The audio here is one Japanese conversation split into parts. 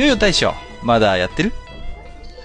よいよ大将まだやってる？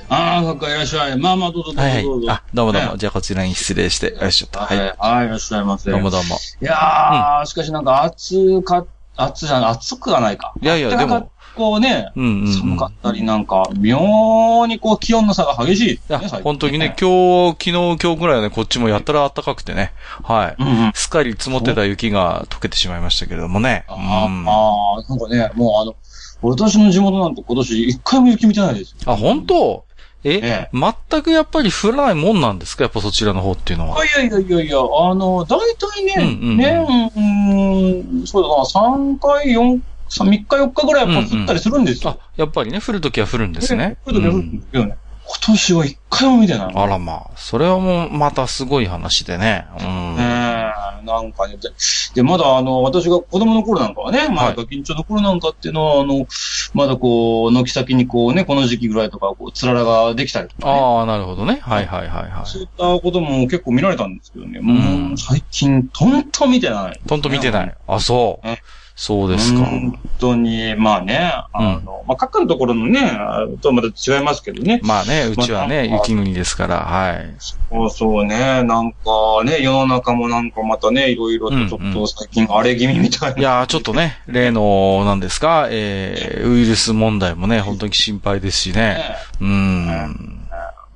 ああ、そっか、いらっしゃい。まあまあ、どうぞどうぞはいどうぞ。はい。あ、どうもどうも。ねじゃあこちらに失礼して。よいしょっと。は、はいい。はい、いらっしゃいませ。どうもどうも。いやー、しかしなんか暑か、暑じゃない、暑くはないか。いやいや、でも、こうね、うんうん、うん。寒かったりなんか、妙にこう気温の差が激しい。いや、ね最近本当にね、今日、昨日、今日ぐらいはね、こっちもやったら暖かくてね。はい。うんうん。すっかり積もってた雪が溶けてしまいましたけれどもね。あー、うんあー、なんかね、もうあの、私の地元なんて今年一回も雪見てないですよ。あ、本当？え、ええ全くやっぱり降らないもんなんですか？やっぱそちらの方っていうのは。いやいやいやいや、あの、大体ね、うんうんうん年、うん、そうだな、3回、4、3、3日4日ぐらいやっぱ降ったりするんですよ。あ、やっぱりね、降るときは降るんですね。降るときは降るんですけどね。今年は一回も見てない。あらまあ、それはもうまたすごい話でね。うん。ねえ、なんかね、で、でまだあの、私が子供の頃なんかはね、まはいだ緊張の頃なんかっていうのは、あの、まだこう、軒先にこうね、この時期ぐらいとか、こう、つららができたりとか、ね。ああ、なるほどね。はいはいはいはい。そういったことも結構見られたんですけどね、もうんう最近、とんと見てない。とんと見てない。あ、そうえ。そうですか。本当に、まあね、あの、まあ、各のところのね、あとはまた違いますけどね。まあね、うちはね、まあ雪国ですから、はい。そうそうね、なんかね、世の中もなんかまたね、いろいろとちょっと最近荒れ気味みたいな。いやー、ちょっとね、例の、なんですか、えー、ウイルス問題もね、本当に心配ですしね。ねうん。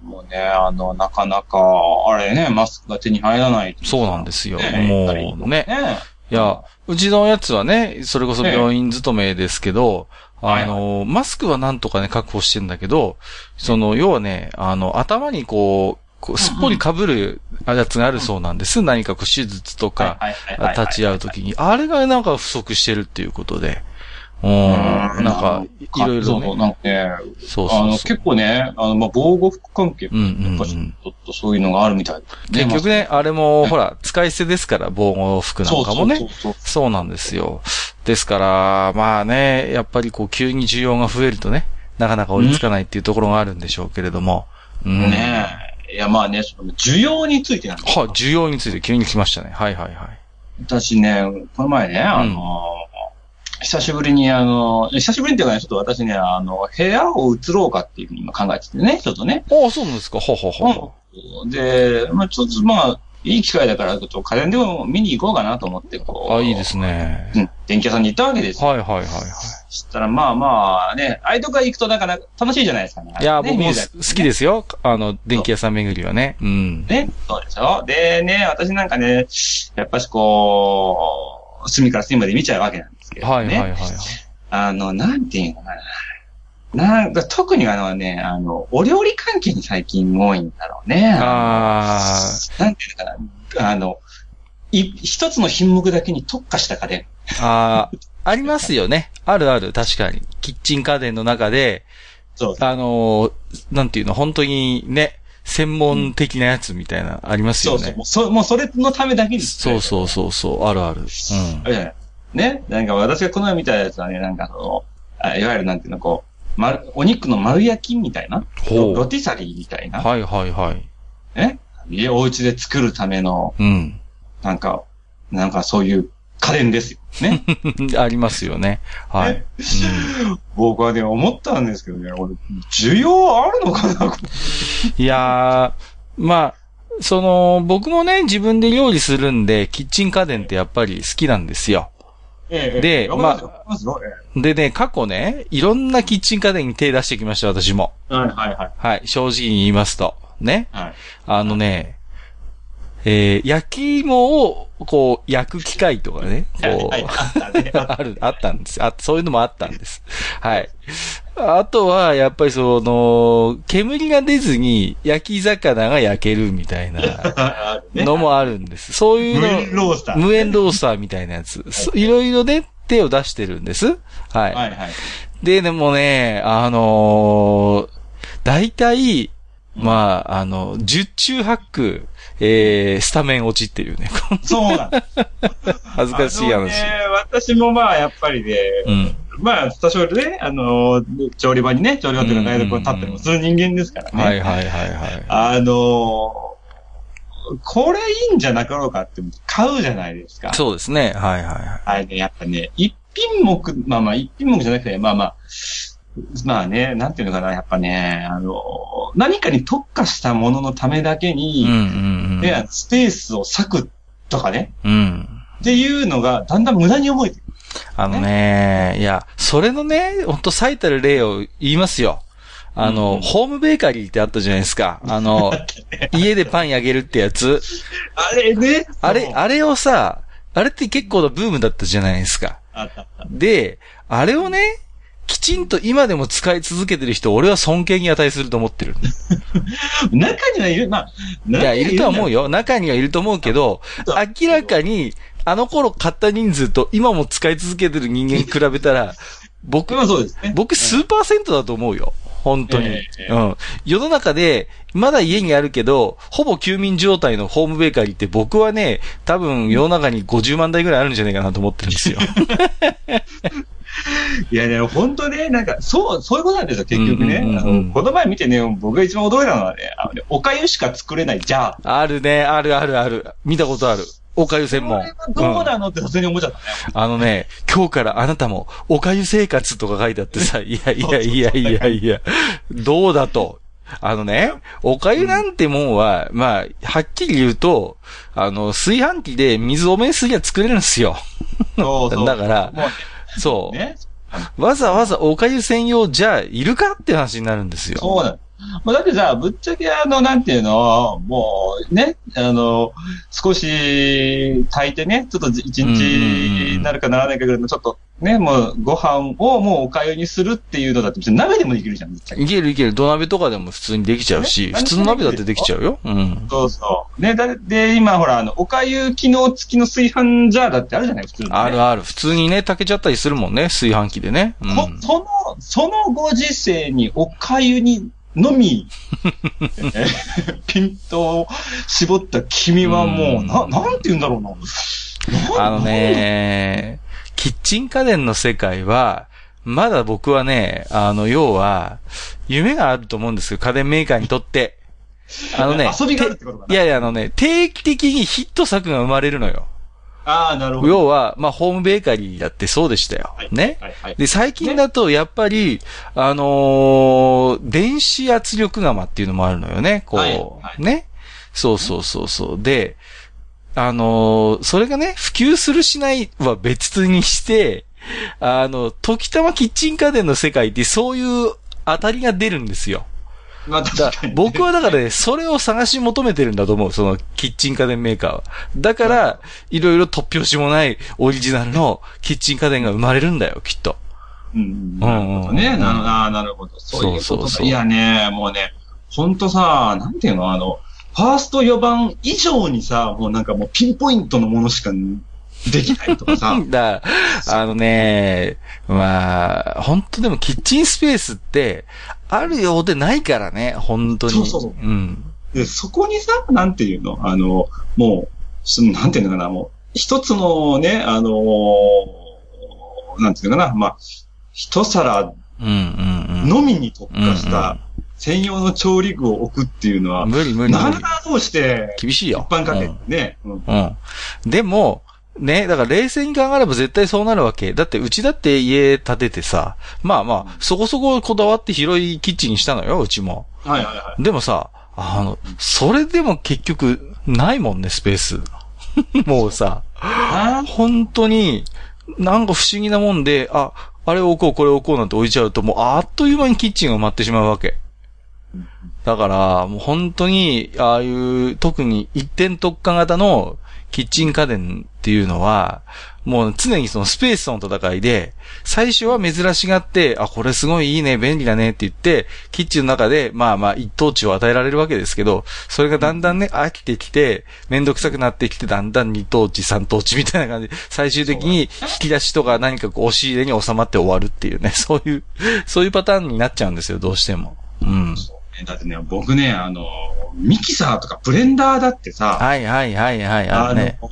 もうね、あの、なかなか、あれね、マスクが手に入らない。そうなんですよ。ねもうね。ね。いや、うちのやつはね、それこそ病院勤めですけど、ええあの、マスクはなんとかね、確保してんだけど、その、要はね、あの、頭にこう、こうすっぽり被るやつがあるそうなんです。何かこう手術とか、立ち会うときに、あれがなんか不足してるっていうことで。うん。うんなんか、いろいろね。なんかね、そうそう。あの、結構ね、あの、まあ、防護服関係も、うんうんうんやっぱりちょっとそういうのがあるみたいで。結局ね、あれも、ほら、使い捨てですから、防護服なんかもね。そうそうそうそうなんですよ。ですから、まあね、やっぱりこう、急に需要が増えるとね、なかなか追いつかないっていうところがあるんでしょうけれども。うん。ねえ。いや、まあね、その需要についてなんですはい、需要について急に来ましたね。はいはいはい。私ね、この前ね、あの、久しぶりにあの、久しぶりにっていうかね、ちょっと私ね、あの、部屋を移ろうかっていうふうに今考えててね、ちょっとね。ああ、そうなんですか。ほうほうほうほで、まあちょっとまあ、いい機会だから、ちょっと家電でも見に行こうかなと思って、こう。う。あ、いいですね。うん、電気屋さんに行ったわけですよ。はいはいはいはそしたら、まあまあね、ああいうとこ行くとだから楽しいじゃないですかね。い。いや、ね僕も好きですよ。あの、電気屋さん巡りはね。うん。ね、そうでしょでね、私なんかね、やっぱしこう、隅から隅まで見ちゃうわけなんですけどね。はいはいはいはい。あの、なんていうのかな。なんか、特にあのね、あの、お料理関係に最近多いんだろうね。あなんていうのかな。あの、い、一つの品目だけに特化した家電。あ、ああ、ありますよね。あるある、確かに。キッチン家電の中で、そう。あのー、なんていうの、本当にね、専門的なやつみたいな、ありますよね。そうそう。もうそもうそれのためだけに。そうそうそうそう、あるある。うん。ね。なんか私がこの前見たやつはね、なんかその、あいわゆるなんていうの、こう、丸、お肉の丸焼きみたいな？ほうロティサリーみたいな？はいはいはい。ね。家お家で作るための、うん。なんか、なんかそういう家電ですよ。ね？ありますよね。はい。ね？僕はね、思ったんですけどね、俺、需要あるのかな？う んいやー、まあ、その、僕もね、自分で料理するんで、キッチン家電ってやっぱり好きなんですよ。ええでますよわかりますよえでね、過去ね、いろんなキッチン家電に手出してきました、私も。えはいはいはい。はい、正直に言いますと。ね。はい。あのね、えー、焼き芋を、こう、焼く機械とかね、こう、ある、あったんですあ。そういうのもあったんです。はい。あとは、やっぱりその、煙が出ずに焼き魚が焼けるみたいな のもあるんです。そういう無の、塩ロースター。無塩ロースターみたいなやつ。そいろいろね、手を出してるんです。はい。はいはい。で、でもね、あのー、大体、まあ、あの、十中八九、えー、スタメン落ちっていうね。そうなんだ。恥ずかしい話。ね、私もまあ、やっぱりね、うん。まあ、多少ね、あの、調理場にね、調理場というか台所に立ってもする人間ですからね。はいはいはいはい。あの、これいいんじゃなかろうかって買うじゃないですか。そうですね。はいはいはい。あれね、やっぱね、一品目、まあまあ、一品目じゃなくて、まあまあ、まあね、なんていうのかな、やっぱね、あの、何かに特化したもののためだけうんに、うんうん。ね、スペースを割くとかね、うん。っていうのがだんだん無駄に思えてくる。あのね、いや、それのね、ほんと最たる例を言いますよ。あの、うんホームベーカリーってあったじゃないですか。あの、家でパン焼けるってやつ。あれね。あれ、あれをさ、あれって結構なブームだったじゃないですか。で、あれをね、きちんと今でも使い続けてる人、俺は尊敬に値すると思ってる。中にはいる、まあ、いや、いるとは思うよ。よ。中にはいると思うけど、明らかに、あの頃買った人数と今も使い続けてる人間に比べたら、僕、まあそうですね。僕数パーセントだと思うよ。本当に。ええうん。世の中で、まだ家にあるけど、ほぼ休眠状態のホームベーカリーって僕はね、多分世の中に50万台ぐらいあるんじゃないかなと思ってるんですよ。いやね、本当ね、なんか、そう、そういうことなんですよ、結局ね。の、この前見てね、僕が一番驚いたのはね、あのね、お粥しか作れない、じゃあ。あるね、あるあるある。見たことある。おかゆ専門。どうなのって普通に思っちゃったね。あのね、今日からあなたも、おかゆ生活とか書いてあってさ、いやいやいやいやいや、どうだと。あのね、おかゆなんてもんは、まあ、はっきり言うと、あの、炊飯器で水多めにすりゃ作れるんですよ。そうそう。だからもそうね。う。わざわざおかゆ専用じゃいるかって話になるんですよ。そうなの。もうだってさ、ぶっちゃけあの、なんていうの、もうね、あの、少し炊いてね、ちょっと一日になるかならないかぐらいのちょっとね、もうご飯をもうおかゆにするっていうのだって別に鍋でもできるじゃん。いけるいける。土鍋とかでも普通にできちゃうし、ね普通の鍋だってできちゃうよ。うん。そうそう。ね、だで、今ほら、あの、おかゆ機能付きの炊飯ジャーだってあるじゃない、普通の、ね。あるある。普通にね、炊けちゃったりするもんね、炊飯器でね。うん。こその、そのご時世におかゆにのみ、えピントを絞った君はもう、うんな、なんて言うんだろうな。なあの。ね、キッチン家電の世界は、まだ僕はね、あの、要は、夢があると思うんですよ、家電メーカーにとって。あのね、遊びがあるってことかな。いやいや、あのね、定期的にヒット作が生まれるのよ。ああ、なるほど。要は、まあ、ホームベーカリーだってそうでしたよ。はいね。はいはい。で、最近だと、やっぱり、あのー電子圧力釜っていうのもあるのよね。こう、ね。そうそうそうそう。で、あのーそれがね、普及するしないは別にして、あの、時たまキッチン家電の世界ってそういう当たりが出るんですよ。まあだ確かに。僕はだからね、それを探し求めてるんだと思う、そのキッチン家電メーカーは。だから、いろいろ突拍子もないオリジナルのキッチン家電が生まれるんだよ、きっと。うん。なるほどね。うんなるほど。そういうことか。そうそうそういやね、もうね、ほんとさ、なんていうの、あの、ファースト4番以上にさ、もうなんかもうピンポイントのものしかできないとかさ。だあのね、まあ、本当でもキッチンスペースって、あるようでないからね、本当に。そうそうそううん。で、そこにさ、なんていうの？あの、もう、なんていうのかな、もう、一つのね、あのなんていうのかな、まあ、一皿。のみに特化しうんた専用の調理具を置くっていうのは、無理無理無理。なかなかどうして、厳しいよ。一般家庭ね、うんうん。うん。でも、ね、だから冷静に考えれば絶対そうなるわけ。だってうちだって家建ててさ、まあまあ、そこそここだわって広いキッチンにしたのよ、うちも。はいはいはい。でもさ、あの、それでも結局、ないもんね、スペース。もうさ、あ本当に、なんか不思議なもんで、あ、あれ置こう、これ置こうなんて置いちゃうと、もうあっという間にキッチンが埋まってしまうわけ。だから、もう本当に、ああいう、特に一点特化型のキッチン家電っていうのは、もう常にそのスペースとの戦いで、最初は珍しがって、あ、これすごいいいね、便利だねって言って、キッチンの中で、まあまあ一等地を与えられるわけですけど、それがだんだんね、飽きてきて、めんどくさくなってきて、だんだん二等地、三等地みたいな感じで、最終的に引き出しとか何かこう押し入れに収まって終わるっていうね、そういう、そういうパターンになっちゃうんですよ、どうしても。うん。ねだってね、僕ね、あの、ミキサーとかブレンダーだってさ、はいはいはいはい、ああの、るね。ぶっ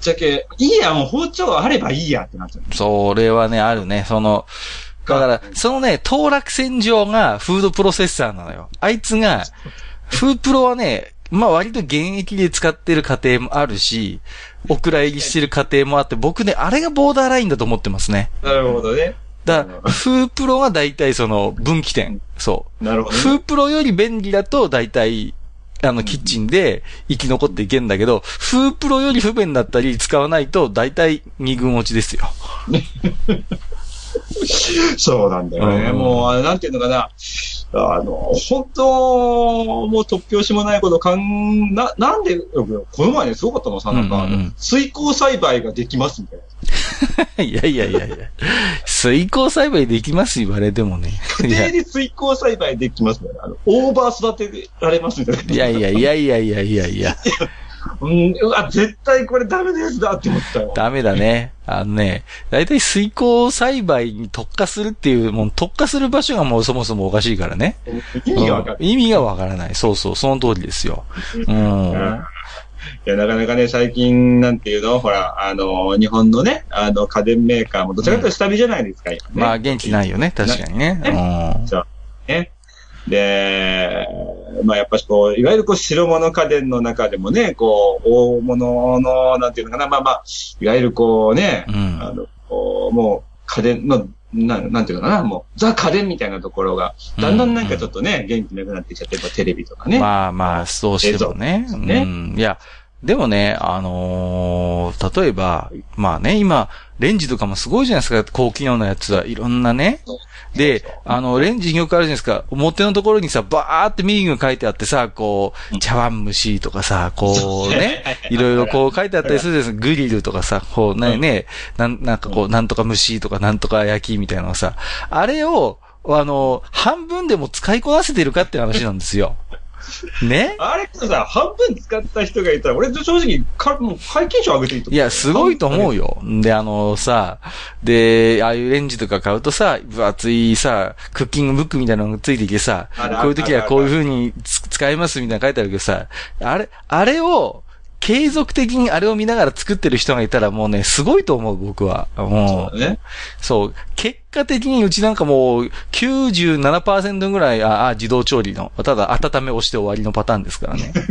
ちゃけ、いいや、もう包丁あればいいやってなっちゃう。それはね、あるね。その、だから、そのね、当落線上がフードプロセッサーなのよ。あいつが、フープロはね、まあ割と現役で使ってる家庭もあるし、お蔵入りしてる家庭もあって、僕ね、あれがボーダーラインだと思ってますね。なるほどね。だから、フープロは大体その分岐点。そう。なるほど、ね。フープロより便利だと大体、あの、キッチンで生き残っていけんだけど、フープロより不便だったり使わないと大体二軍落ちですよ。そうなんだよね。うんもう、あれなんていうのかな。あの、本当、もう突拍子もないことかん、な、なんで、この前ね、すごかったのさ、なんか、うんうんうん水耕栽培ができますみたいな。いやいやいやいや。水耕栽培できます言われてもね。家庭で水耕栽培できますみたオーバー育てられますみたいな。いやいやいやいやいやいやいや。うん、うわ、絶対これダメなやつだって思ったよ。ダメだね。あのね、だいたい水耕栽培に特化するっていう、もう特化する場所がもうそもそもおかしいからね。意味がわかる。うん意味がわからない。そうそう、その通りですよ。うん。いや、なかなかね、最近、なんていうの？ほら、あの、日本のね、あの、家電メーカーもどちらかというと下火じゃないですか、今ね。まあ元気ないよね、確かにね。うん。ね。で、まあやっぱしこう、いわゆるこう白物家電の中でもね、こう、大物の、なんていうのかな、まあまあ、いわゆるこうね、うんあの、もう家電の、ななんていうのかな、もう、ザ家電みたいなところが、だんだんなんかちょっとね、元気なくなってきちゃって、やっぱテレビとかね。まあまあ、そうしてもね。ねうん。いや、でもね、あのー例えば、まあね、今、レンジとかもすごいじゃないですか、高機能なやつはいろんなね。で、あの、レンジによくあるじゃないですか、表のところにさ、バーってミーニング書いてあってさ、こう、茶碗蒸しとかさ、こうね、いろいろこう書いてあったりするじゃないですか、グリルとかさ、こうね、ね、なん、なんかこう、なんとか蒸しとか、なんとか焼きみたいなのさ、あれを、あの、半分でも使いこなせてるかって話なんですよ。ね？あれこそさ、半分使った人がいたら、俺正直、かもう解禁賞上げていいと思う。いや、すごいと思うよ。よ。で、あのさ、で、ああいうレンジとか買うとさ、分厚いさ、クッキングブックみたいなのがついてきてさこういう時はこういう風につ使えますみたいなの書いてあるけどさ、あれ、あれを、継続的にあれを見ながら作ってる人がいたらもうね、すごいと思う、僕は。もう、そうだね。そう。結果的にうちなんかもう97%ぐらい、あ、あ自動調理の、ただ温め押して終わりのパターンですからね。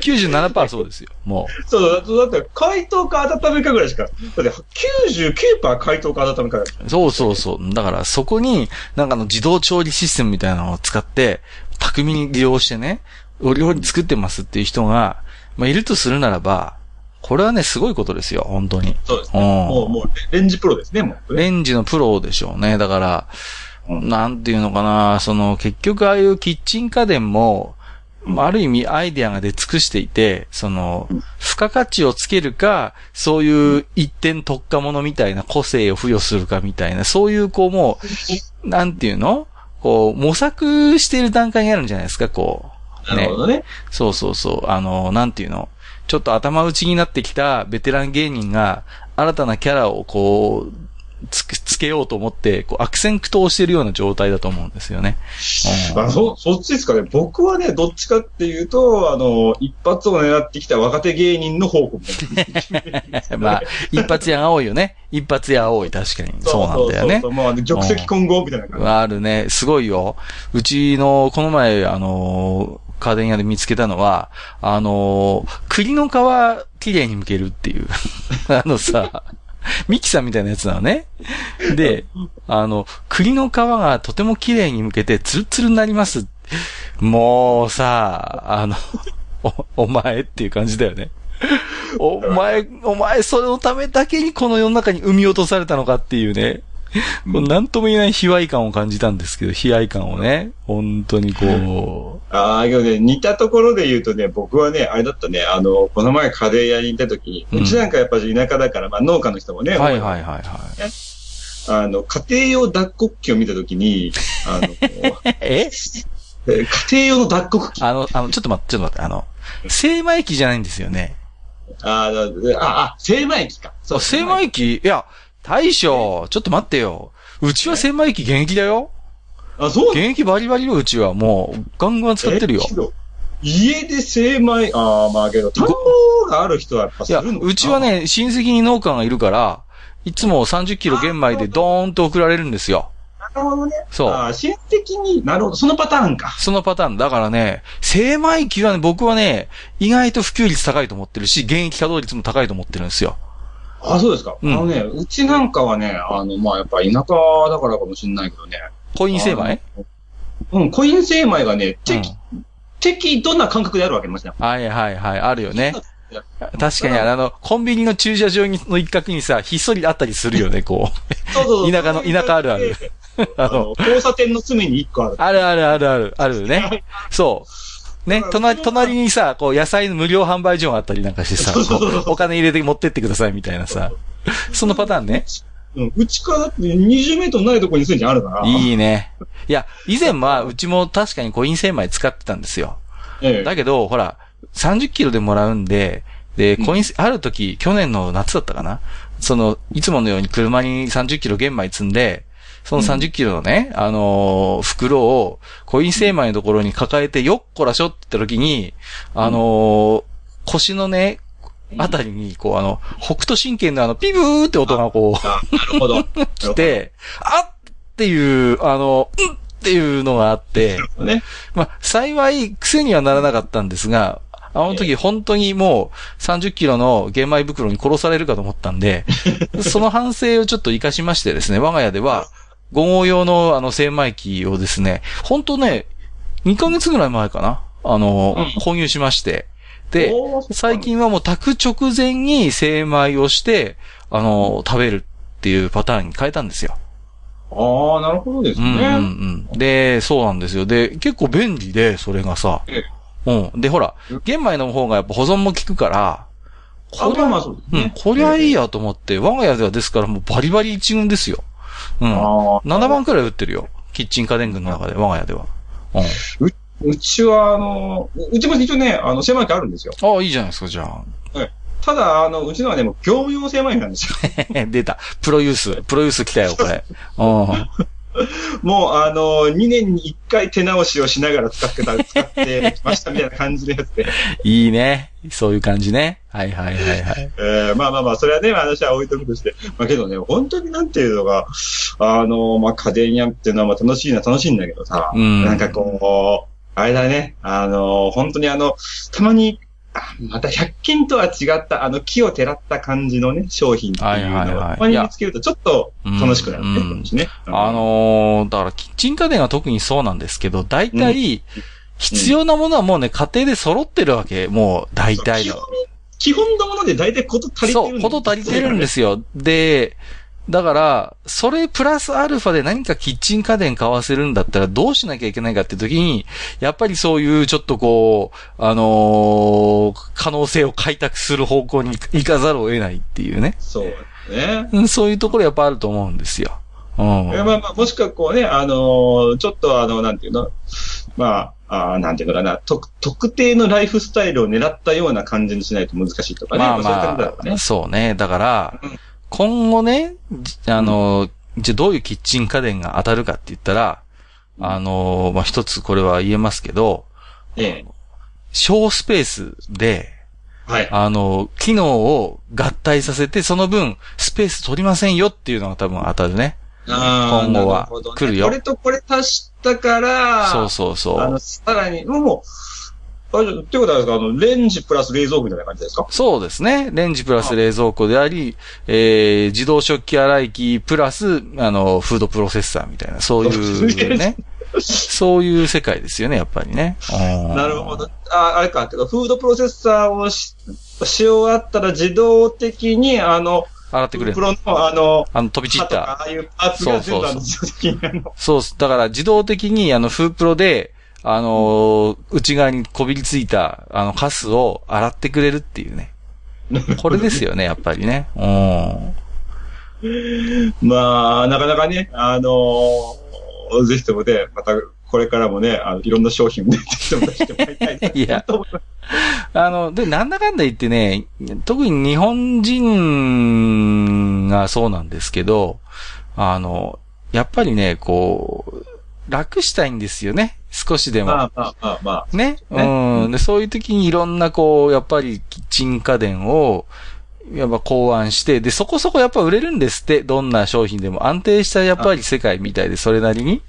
97%そうですよ、もう。そうだ、だって、解凍か温めかぐらいしか。だって、99%解凍か温めかそうそうそう。だからそこに、なんかあの自動調理システムみたいなのを使って、巧みに利用してね、お料理作ってますっていう人が、まあ、いるとするならば、これはね、すごいことですよ、本当に。そうですね。うんもう、もう、レンジプロですね、もう。レンジのプロでしょうね。だから、うんなんていうのかな、その、結局ああいうキッチン家電も、まあある意味アイデアが出尽くしていて、そのうん、付加価値をつけるか、そういう一点特化ものみたいな個性を付与するかみたいな、そういうこうもう、なんていうのこう、模索している段階にあるんじゃないですか、こう。なるほどね。そうそうそう。あの、なんていうの？ちょっと頭打ちになってきたベテラン芸人が、新たなキャラをこう、つけ、つけようと思って、こう、悪戦苦闘してるような状態だと思うんですよね。うんあそ、そっちですかね。僕はね、どっちかっていうと、あの、一発を狙ってきた若手芸人の方向 まあ、一発屋が多いよね。一発屋多い、確かに。そうなんだよねそうそうそう。もう、玉石混合みたいな感じ。あるね。すごいよ。うちの、この前、あのー、家電屋で見つけたのは、あのー、栗の皮、綺麗に剥けるっていう。あのさ、ミキさんみたいなやつなのね。で、あの、栗の皮がとても綺麗に剥けて、ツルツルになります。もうさ、あの、お、お前っていう感じだよね。お前、お前、それのためだけにこの世の中に生み落とされたのかっていうね。こうなんとも言えない卑猥感を感じたんですけど、悲哀感をね、本当にこああ、けどね、似たところで言うとね、僕はね、あれだったね、あの、この前カレー屋に行った時に、うちなんかやっぱり田舎だから、まあ農家の人もね、う。はいはいはいはい。あの、家庭用脱穀機を見た時に、あの、え？え家庭用の脱穀機。あの、あの、ちょっと待って、ちょっと待って、あの、精米機じゃないんですよね。ああ、あ、あ、精米機か。そう、精米機、いや、大将、ちょっと待ってよ。うちは精米機現役だよ。あ、そう現役バリバリよ、うちは。もう、ガンガン使ってるよ家で精米、ああ、まあけど、田んぼがある人はやっぱすいや、るのかな？うちは、ね、親戚に農家がいるから、いつも30キロ玄米でドーンと送られるんですよ。なるほどね。そう親戚に、なるほど、そのパターンか。そのパターン。だからね、精米機はね、僕はね、意外と普及率高いと思ってるし、現役稼働率も高いと思ってるんですよ。あ、そうですか。うんあのね、うちなんかはね、あの、まあやっぱ田舎だからかもしれないけどね。コイン精米？うん、コイン精米がね、うん適、適度な感覚であるわけですね。はいはいはい、あるよね。確かに、あの、コンビニの駐車場にの一角にさ、ひっそりあったりするよね、こう。そうそうそう田舎の田舎あるある。あの、交差点の隅に一個ある。あるあるあるある、あるね。そう。ね、隣、隣にさ、こう、野菜の無料販売所があったりなんかしてさ、お金入れて持ってってくださいみたいなさ。そのパターンね。うん、うちからだって20メートルないところにすでにあるから。いいね。いや、以前は、うちも確かにコイン精米使ってたんですよ。ええだけど、ほら、30キロでもらうんで、で、コイン、ある時、去年の夏だったかなその、いつものように車に30キロ玄米積んで、その30キロのね、あのー袋を、コイン精米のところに抱えて、よっこらしょって言った時に、あのー腰のね、あたりに、こう、あの、北斗神経のあの、ピブーって音がこう、あ、なるほど。来て、あっっていう、あの、うんっていうのがあって、ね。まあ、幸い、癖にはならなかったんですが、あの時本当にもう30キロの玄米袋に殺されるかと思ったんで、その反省をちょっと活かしましてですね、我が家では、5号用のあの精米機をですね、本当ね、2ヶ月ぐらい前かなあの、うん購入しまして、最。近はもう炊く直前に精米をして、あの、食べるっていうパターンに変えたんですよ。ああ、なるほどですうんうんね。うん。で、そうなんですよ。で、結構便利で、それがさ。えうん。で、ほら、玄米の方がやっぱ保存も効くから、あ、まあまあそうですうんね。、こりゃいいやと思って、我が家ではですからもうバリバリ一軍ですよ。うん。ああ。7番くらい売ってるよ。キッチン家電群の中で、我が家では。うん。うちは、あの、うちも一応ね、あの、精米機あるんですよ。ああ、いいじゃないですか、じゃあ。ただ、あの、うちのはね、もう業務用精米機なんですよ。出た。プロユース。プロユース来たよ、これ。うん。もう、あの、2年に1回手直しをしながら使ってた、使ってきましたみたいな感じのやつで。いいね。そういう感じね。はいはいはいはい。えーまあまあまあ、それはね、まあ話は置いとくとして。まあけどね、本当になんていうのが、あの、まあ家電屋っていうのはまあ楽しいのは楽しいんだけどさ、うんなんかこう、あれだね、あの、本当にあの、たまに、あまた100均とは違った、あの、木をてらった感じのね、商品っていうのを、はいたまに見つけるとちょっと楽しくなるね、うんこっちね。あのー、だからキッチン家電は特にそうなんですけど、大体、必要なものはもうね、家庭で揃ってるわけ。もう、大体の基本。基本のもので大体こと足りてるそう、こと足りてるんですすよ。で、だから、それプラスアルファで何かキッチン家電買わせるんだったらどうしなきゃいけないかって時に、やっぱりそういうちょっとこう、あのー可能性を開拓する方向に行かざるを得ないっていうね。そうね。うんそういうところやっぱあると思うんですよ。うん。えまあまあ、もしくはこうね、あのーちょっとあの、なんていうの、まあ、あーなんていうのかな、特、特定のライフスタイルを狙ったような感じにしないと難しいとかね。まあまあ、ろうね。そうね。だからうん、今後ね、じあの、じゃあどういうキッチン家電が当たるかって言ったら、あの、まあ、一つこれは言えますけど、ええ。小スペースで、はい。あの、機能を合体させて、その分、スペース取りませんよっていうのが多分当たるね。今後はなるほどね来るよこれとこれ足したから、そうそうそう。あの、さらに、もう、あれ、ってことはですか、あの、レンジプラス冷蔵庫みたいな感じですか？そうですね。レンジプラス冷蔵庫であり、えー、自動食器洗い機プラス、あの、フードプロセッサーみたいな、そういうね。そういう世界ですよね、やっぱりね。うんなるほど。あ、あれか、てか、フードプロセッサーをしし終わったら自動的に、あの、洗ってくれるプロの、あの、あの、飛び散った。ああいうパーツが全部あの、自動的にあの、そうっす。だから自動的に、あの、フープロで、あのー内側にこびりついた、あの、カスを洗ってくれるっていうね。これですよね、やっぱりね。うん。まあ、なかなかね、あのーぜひともね、また、これからもね、あの、いろんな商品をね、ぜひとも出してもらいたいな。いやあの、で、なんだかんだ言ってね、特に日本人がそうなんですけど、あの、やっぱりね、こう、楽したいんですよね。少しでも。まあまあまあまあ。ね？うん。で、そういう時にいろんなこう、やっぱりキッチン家電を、やっぱ考案して、で、そこそこやっぱ売れるんですって、どんな商品でも。安定したやっぱり世界みたいで、それなりに。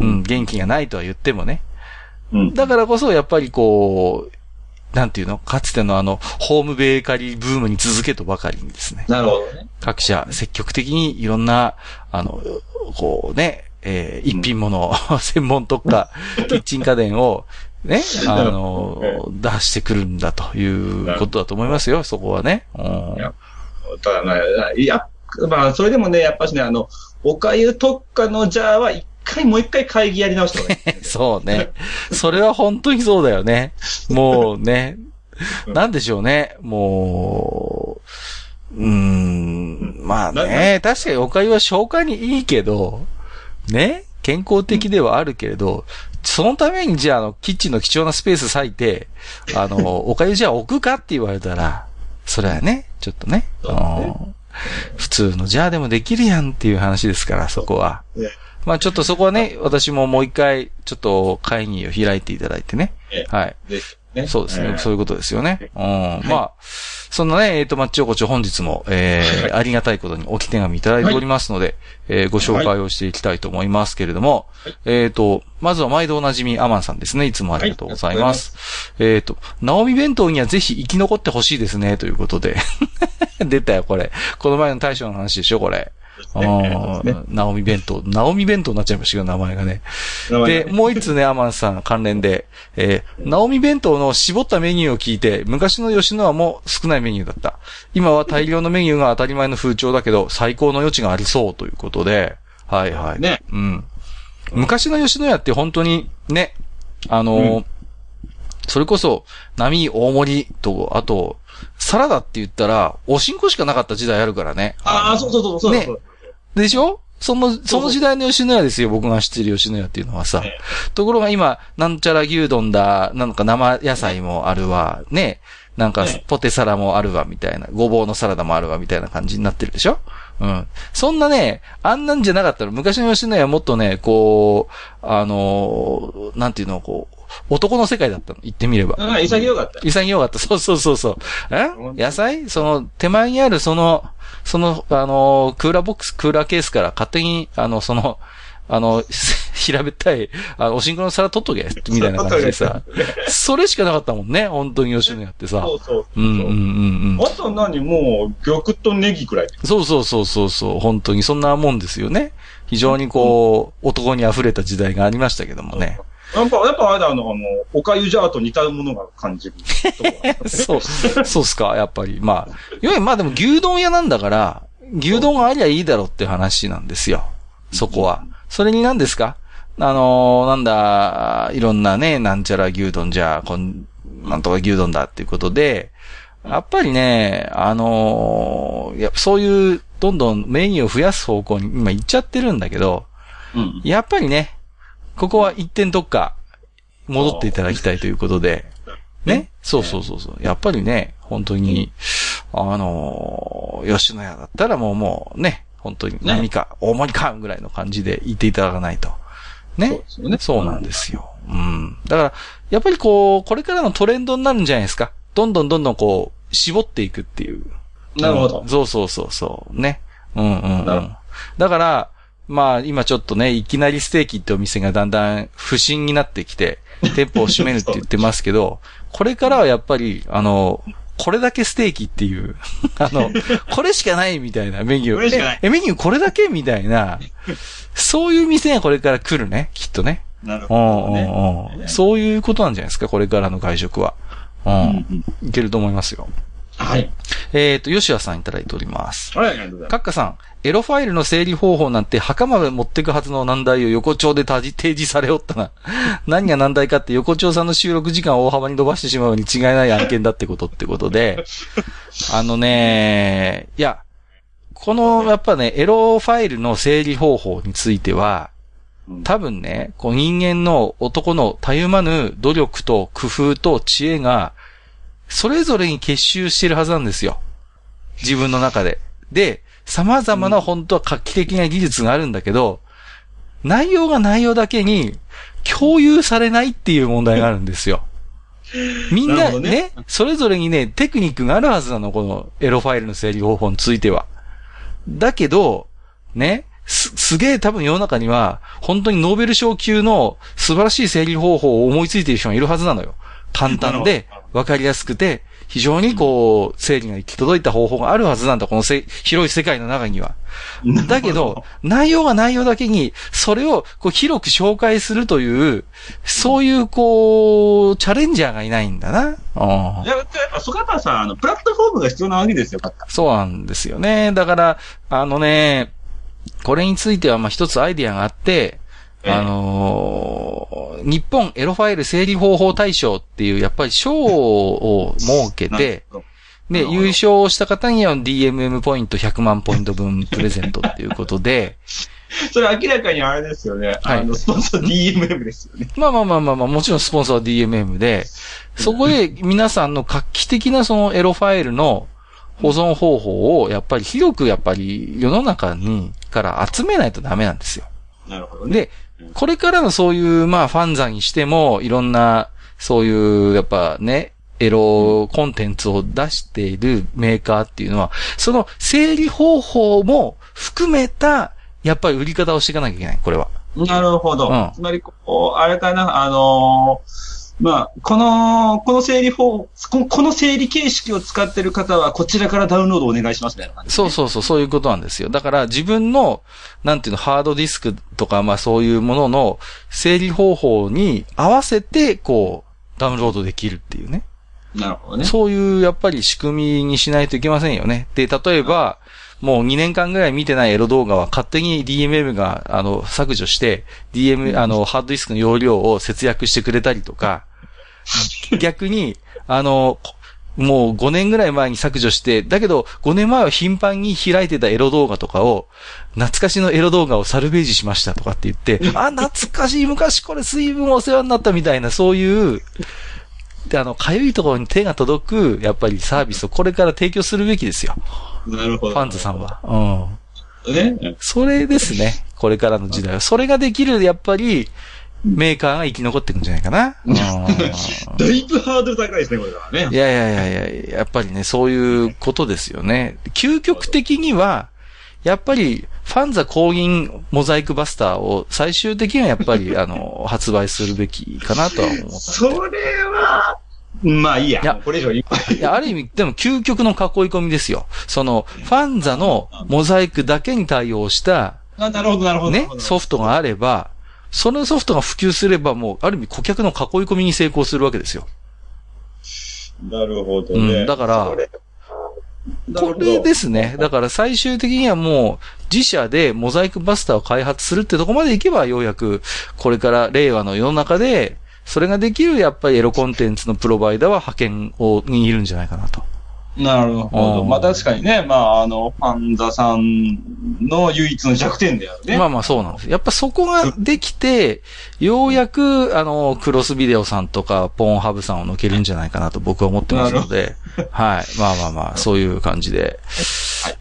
うん、元気がないとは言ってもね。うん。だからこそ、やっぱりこう、なんていうの？かつてのあの、ホームベーカリーブームに続けとばかりにですね。なるほどね。各社積極的にいろんな、あの、こうね、えー一品物、専門特化、キッチン家電を、ね、あの、出してくるんだということだと思いますよ、そこはね。うんいやただまあ、いや、まあ、それでもね、やっぱしね、あの、おかゆ特化のジャーは一回、もう一回会議やり直した方がいい。そうね。それは本当にそうだよね。もうね、うんなんでしょうね。もう、うーん、まあね、確かにお粥は消化にいいけど、ね、健康的ではあるけれど、そのためにじゃあ、あの、キッチンの貴重なスペース割いて、あの、お粥じゃあ置くかって言われたら、それはね、ちょっとね、ねうん普通のジャーでもできるやんっていう話ですから、そこは。ねまあちょっとそこはね、私ももう一回、ちょっと会議を開いていただいてね。えはい。ね。そうですね。えーそういうことですよね。うん。まあ、そんなね、えっ、と、マッチ横丁本日も、えーはいありがたいことに置き手紙いただいておりますので、えーご紹介をしていきたいと思いますけれども、はいえっ、と、まずは毎度おなじみアマンさんですね。いつもありがとうございます。えっ、と、ナオミ弁当にはぜひ生き残ってほしいですね、ということで。出たよ、これ。この前の大将の話でしょ、これ。そうですねそうですねナオミ弁当。ナオミ弁当になっちゃいましたけど、名前がね。で、もう一つね、アマンさん関連で、えー、ナオミ弁当の絞ったメニューを聞いて、昔の吉野家も少ないメニューだった。今は大量のメニューが当たり前の風潮だけど、最高の余地がありそうということで、はいはい。ね。うん。昔の吉野家って本当にね、あのーうそれこそ、波大盛りと、あと、サラダって言ったら、おしんこしかなかった時代あるからね。ああ、そうそうそう、そうねそう。でしょ？その、その時代の吉野家ですよ、僕が知ってる吉野家っていうのはさえ。ところが今、なんちゃら牛丼だ、なんか生野菜もあるわ、ね。なんかね、ポテサラもあるわ、みたいな。ごぼうのサラダもあるわ、みたいな感じになってるでしょ？うん。そんなね、あんなんじゃなかったの。昔の吉野家はもっとね、こう、あのーなんていうの、こう、男の世界だったの。言ってみれば。ああ、潔かった。潔かった。そうそうそうそう。え？野菜？その、手前にあるその、その、あの、クーラーボックス、クーラーケースから勝手に、あの、その、あの、平べったい、あの、おしんこの皿取っとけ、みたいな感じでさ、それしかなかったもんね、本当に吉野家ってさそ。うそう。うんうんうんうん。あと何？もう、玉とネギくらい。そうそうそうそうそう、本当にそんなもんですよね。非常にこう、男に溢れた時代がありましたけどもね。やっぱ、やっぱあれだ、あの、あの、おかゆジャーと似たものが感じる。そう、そうっすか、やっぱり。まあ、いわゆるまあでも牛丼屋なんだから、牛丼がありゃいいだろうって話なんですよ。そこは。それに何ですか？あのーなんだ、いろんなね、なんちゃら牛丼じゃ、こん、なんとか牛丼だっていうことで、やっぱりね、あのーやっぱそういう、どんどんメニューを増やす方向に今行っちゃってるんだけど、うん。やっぱりね、ここは一点特化、戻っていただきたいということで、ね？そうそうそうそう。やっぱりね、本当に、あのー吉野家だったらもうもうね、本当に何か、大盛りかぐらいの感じで言っていただかないと。ね？そうねそうなんですよ。うん。だから、やっぱりこう、これからのトレンドになるんじゃないですか。どんどんどんどんこう、絞っていくっていう。なるほどうん。そうそうそうそう。ね？うんうん、うなるほん。だから、まあ今ちょっとね、いきなりステーキってお店がだんだん不審になってきて、店舗を閉めるって言ってますけど、これからはやっぱり、あの、これだけステーキっていう、あの、これしかないみたいなメニュー。これしかないえ、えメニューこれだけみたいな、そういう店がこれから来るね、きっとね。なるうんほどね。うんうん。そういうことなんじゃないですか、これからの外食は。う。うんんうんいけると思いますよ。はい。えっ、と、吉谷さんいただいております。はい、ありがとうございまカッカさん、エロファイルの整理方法なんて墓まで持ってくはずの難題を横丁で提示されおったな。何が難題かって横丁さんの収録時間を大幅に伸ばしてしまうに違いない案件だってことってことで、あのね、いや、この、やっぱね、エロファイルの整理方法については、うん多分ね、こう人間の男のたゆまぬ努力と工夫と知恵が、それぞれに結集してるはずなんですよ。自分の中で。で、様々な本当は画期的な技術があるんだけど、内容が内容だけに共有されないっていう問題があるんですよ。みんなねねそれぞれにね、テクニックがあるはずなの、このエロファイルの整理方法については。だけど、ね、す、すげえ多分世の中には、本当にノーベル賞級の素晴らしい整理方法を思いついている人がいるはずなのよ。簡単でわかりやすくて、非常にこう、整理が行き届いた方法があるはずなんだ、このせ広い世界の中には。す。だけど、内容が内容だけに、それをこう広く紹介するという、そういうこう、チャレンジャーがいないんだな。うんいや、やっぱ、そこはやっぱさ、あの、プラットフォームが必要なわけですよ。そうなんですよね。だから、あのね、これについてはまあ一つアイディアがあって、ええあのー日本エロファイル整理方法大賞っていう、やっぱり賞を設けて、で、優勝をした方には DMM ポイント100万ポイント分プレゼントっていうことで、それ明らかにあれですよね。はいあの、スポンサー DMM ですよね。まあまあまあまあまあ、もちろんスポンサーは DMM で、そこで皆さんの画期的なそのエロファイルの保存方法をやっぱり広くやっぱり世の中にから集めないとダメなんですよ。なるほどね。で、これからのそういうまあファンザにしてもいろんなそういうやっぱね、エロコンテンツを出しているメーカーっていうのは、その整理方法も含めたやっぱり売り方をしていかなきゃいけない、これは。なるほど。うんつまり、こう、あれかな、あのーまあ、この、この整理法、この整理形式を使っている方は、こちらからダウンロードお願いしますみたいな感じ。そうそうそう、そういうことなんですよ。だから自分の、なんていうの、ハードディスクとか、まあそういうものの整理方法に合わせて、こう、ダウンロードできるっていうね。なるほどね。そういう、やっぱり仕組みにしないといけませんよね。で、例えば、もう2年間ぐらい見てないエロ動画は勝手に DMM が、あの、削除して、DM、あの、ハードディスクの容量を節約してくれたりとか、逆に、あの、こもう5年ぐらい前に削除して、だけど5年前は頻繁に開いてたエロ動画とかを、懐かしのエロ動画をサルベージしましたとかって言って、あ、懐かしい、昔これ水分お世話になったみたいな、そういう、で、あの、かゆいところに手が届く、やっぱりサービスをこれから提供するべきですよ。なるほど。ファンズさんは。うん。ね。それですね。これからの時代は。それができる、やっぱり、メーカーが生き残っていくんじゃないかな。うん だいぶハードル高いですね、これはねい。やいやいやいや、やっぱりね、そういうことですよね。究極的には、やっぱり、ファンザ公認モザイクバスターを最終的にはやっぱり、あの、発売するべきかなとは思って。それは、まあいいや。いやこれ以上言いいや、ある意味、でも究極の囲い込みですよ。その、ファンザのモザイクだけに対応した、あなるほど、なるほど。ね、ソフトがあれば、そのソフトが普及すればもう、ある意味顧客の囲い込みに成功するわけですよ。なるほどうね。んだからこれですね。だから最終的にはもう、自社でモザイクバスターを開発するってとこまでいけば、ようやく、これから令和の世の中で、それができる、やっぱりエロコンテンツのプロバイダーは派遣を、にいるんじゃないかなと。なるほど。うんまあ確かにね、まああの、ファンザさんの唯一の弱点であるね。まあまあそうなんです。やっぱそこができて、ようやく、あの、クロスビデオさんとか、ポーンハブさんを抜けるんじゃないかなと僕は思ってますので、はい。まあまあまあ、そういう感じで。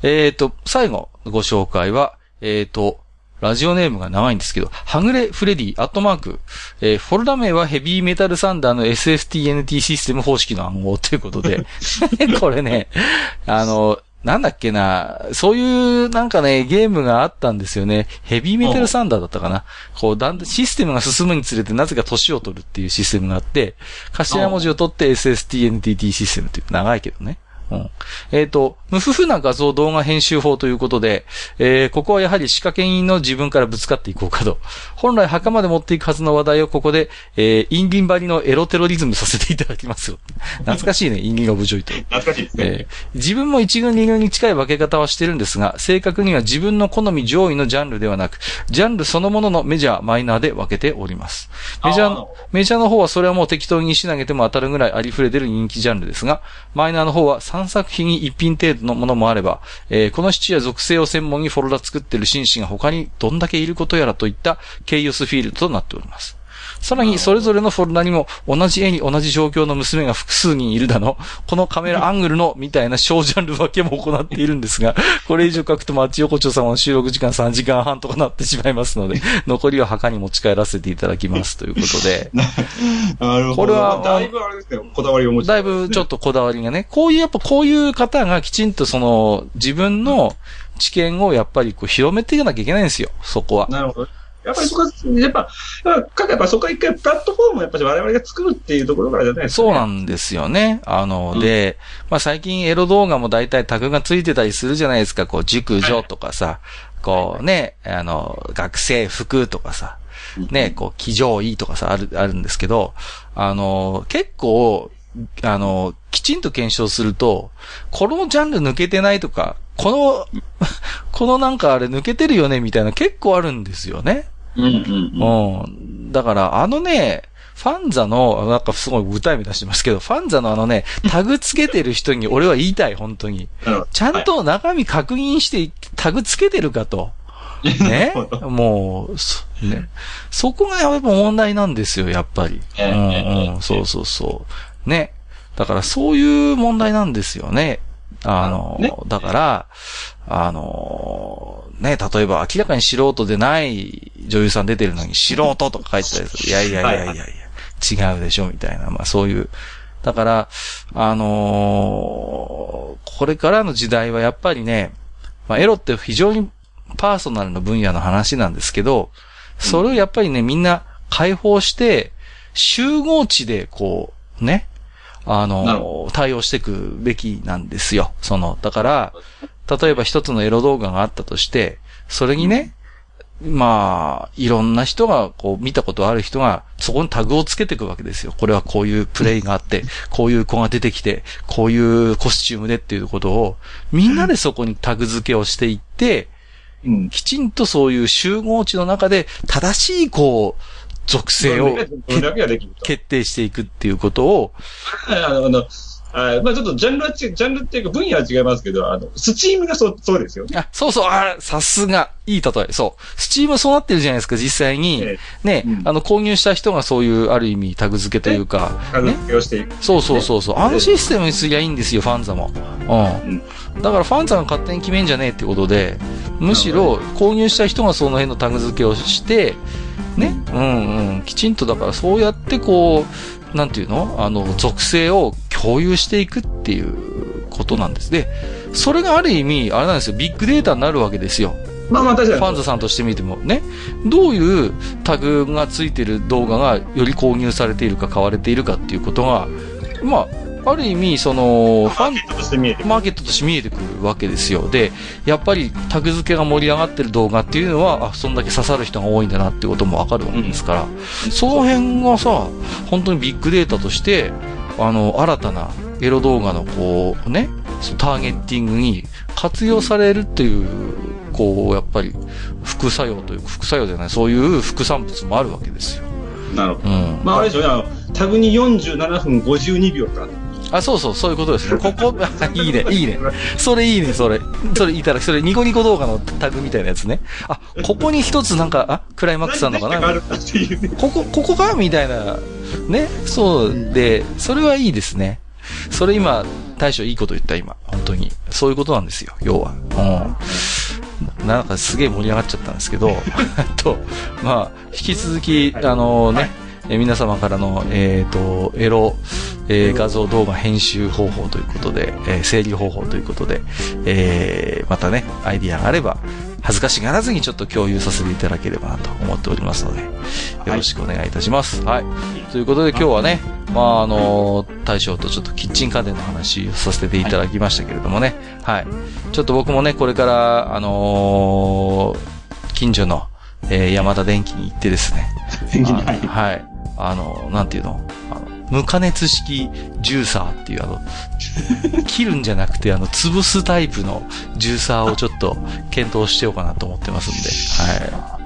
えっ、と、最後、ご紹介は、えっ、と、ラジオネームが長いんですけど、はぐれフレディ、アットマーク、えーフォルダ名はヘビーメタルサンダーの SFTNT システム方式の暗号ということで、これね、あの、なんだっけな、そういうなんかね、ゲームがあったんですよね。ヘビーメタルサンダーだったかな。こう、だんだん、システムが進むにつれてなぜか年を取るっていうシステムがあって、頭文字を取って SSTNTT システムっていう長いけどね。うん。えっ、と、無夫婦な画像動画編集法ということで、えーここはやはり仕掛け人の自分からぶつかっていこうかと。本来墓まで持っていくはずの話題をここで、えーインリン張りのエロテロリズムさせていただきますよ。懐かしいね、インリンオブジョイトイ。懐かしいですね。えー自分も一軍二軍に近い分け方はしてるんですが、正確には自分の好み上位のジャンルではなく、ジャンルそのもののメジャー、マイナーで分けております。メジャーの、メジャーの方はそれはもう適当に石投げても当たるぐらいありふれてる人気ジャンルですが、マイナーの方は3作品に1品程度のものもあれば、えーこの質や属性を専門にフォルダ作ってる紳士が他にどんだけいることやらといったケイオスフィールドとなっております。さらに、それぞれのフォルダにも、同じ絵に同じ状況の娘が複数人いるだの、このカメラアングルの、みたいな小ジャンル分けも行っているんですが、これ以上書くとマッチ横丁様の収録時間3時間半とかなってしまいますので、残りは墓に持ち帰らせていただきますということで、なるほど。これはだいぶあれですね、こだわりを持ちだいぶちょっとこだわりがね、こういう、やっぱこういう方がきちんとその、自分の知見をやっぱりこう広めていかなきゃいけないんですよ、そこは。なるほど。やっぱりそこは、やっぱ、やっぱ、やっぱそこは一回プラットフォームをやっぱり我々が作るっていうところからじゃないですか、ね。そうなんですよね。あの、うんで、まあ最近エロ動画も大体タグがついてたりするじゃないですか。こう、熟女とかさ、こうね、あの、学生服とかさ、ね、こう、騎乗位とかさ、ある、あるんですけど、あの、結構、あの、きちんと検証すると、このジャンル抜けてないとか、この、このなんかあれ抜けてるよねみたいな結構あるんですよね。うんうんうん。うん。だから、あのね、ファンザの、なんかすごい舞台目出してますけど、ファンザのあのね、タグつけてる人に俺は言いたい、本当に。ちゃんと中身確認して、タグつけてるかと。ねもう、そ、ね。そこがやっぱ問題なんですよ、やっぱり。ええうんええうん、そうそうそう。ね。だからそういう問題なんですよね。あの、ねだから、あの、ね、例えば明らかに素人でない女優さん出てるのに素人とか書いてたりする。いやいやいやいやいや、違うでしょ、みたいな。まあそういう。だから、あのーこれからの時代はやっぱりね、まあエロって非常にパーソナルの分野の話なんですけど、それをやっぱりね、みんな解放して、集合値でこう、ね、あの、対応していくべきなんですよ。その、だから、例えば一つのエロ動画があったとして、それにね、まあ、いろんな人が、こう、見たことある人が、そこにタグをつけていくわけですよ。これはこういうプレイがあって、こういう子が出てきて、こういうコスチュームでっていうことを、みんなでそこにタグ付けをしていって、うん。きちんとそういう集合値の中で、正しい、こう、属性を。決定していくっていうことを、あの、あの、あまあちょっとジャンルはち、ジャンルっていうか分野は違いますけど、あの、スチームがそう、そうですよね。あ、そうそう、あ、さすが、いい例え。そう。スチームそうなってるじゃないですか、実際に。えね、うんあの、購入した人がそういう、ある意味、タグ付けというか、あの、ね。付けをしていく。そうそうそうそう。あのシステムにすりゃいいんですよ、ファンザも。うん。だからファンザが勝手に決めんじゃねえってことで、むしろ購入した人がその辺のタグ付けをして、ね、うんうん、きちんとだからそうやってこう、なんていうの？あの、属性を共有していくっていうことなんです。で、それがある意味、あれなんですよ、ビッグデータになるわけですよ。まあまあ確かに。ファンザさんとして見てもね、どういうタグがついてる動画がより購入されているか買われているかっていうことが、まあ、ある意味、その、ファンマーケ、ットとして見えてくる。マーケットとして見えてくるわけですよ。で、やっぱりタグ付けが盛り上がってる動画っていうのは、あ、そんだけ刺さる人が多いんだなってこともわかるわけですから、その辺がさ、本当にビッグデータとして、あの、新たなエロ動画のこう、ね、ターゲッティングに活用されるっていう、こう、やっぱり、副作用というか、副作用じゃない、そういう副産物もあるわけですよ。なるほど。うん。まああれでしょうね、あの、タグに47分52秒か。あ、そうそう、そういうことですね。ここ、いいね、いいね。それいいね、それ。それいただき、それニコニコ動画のタグみたいなやつね。あ、ここに一つなんか、あ、クライマックスなのかな。ここ、ここかみたいな。ね。そう。で、それはいいですね。それ今、大将いいこと言った、今。本当に。そういうことなんですよ、要は。うん。なんかすげえ盛り上がっちゃったんですけど、と、まあ、引き続き、あのね、え皆様からの、えっ、と、エロ、えー画像動画編集方法ということで、えー整理方法ということで、えーまたね、アイディアがあれば、恥ずかしがらずにちょっと共有させていただければなと思っておりますので、よろしくお願いいたします。はい。ということで今日はね、まあ、あの、大将とちょっとキッチン家電の話をさせていただきましたけれどもね。はい。ちょっと僕もね、これから、あのー、近所の、えー、山田電機に行ってですね。電気に、はい。はい。あの、なんていうの？あの無加熱式ジューサーっていうあの、切るんじゃなくてあの、潰すタイプのジューサーをちょっと検討してようかなと思ってますんで、はい。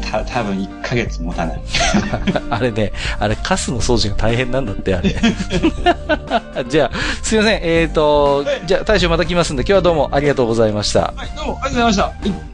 た、多分1ヶ月持たない。あれね、あれ、カスの掃除が大変なんだって、あれ。じゃあ、すいません。えっ、ー、と、はい、じゃあ、大将また来ますんで、今日はどうもありがとうございました。はい、どうもありがとうございました。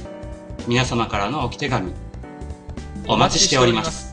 皆様からの置き手紙、お待ちしております。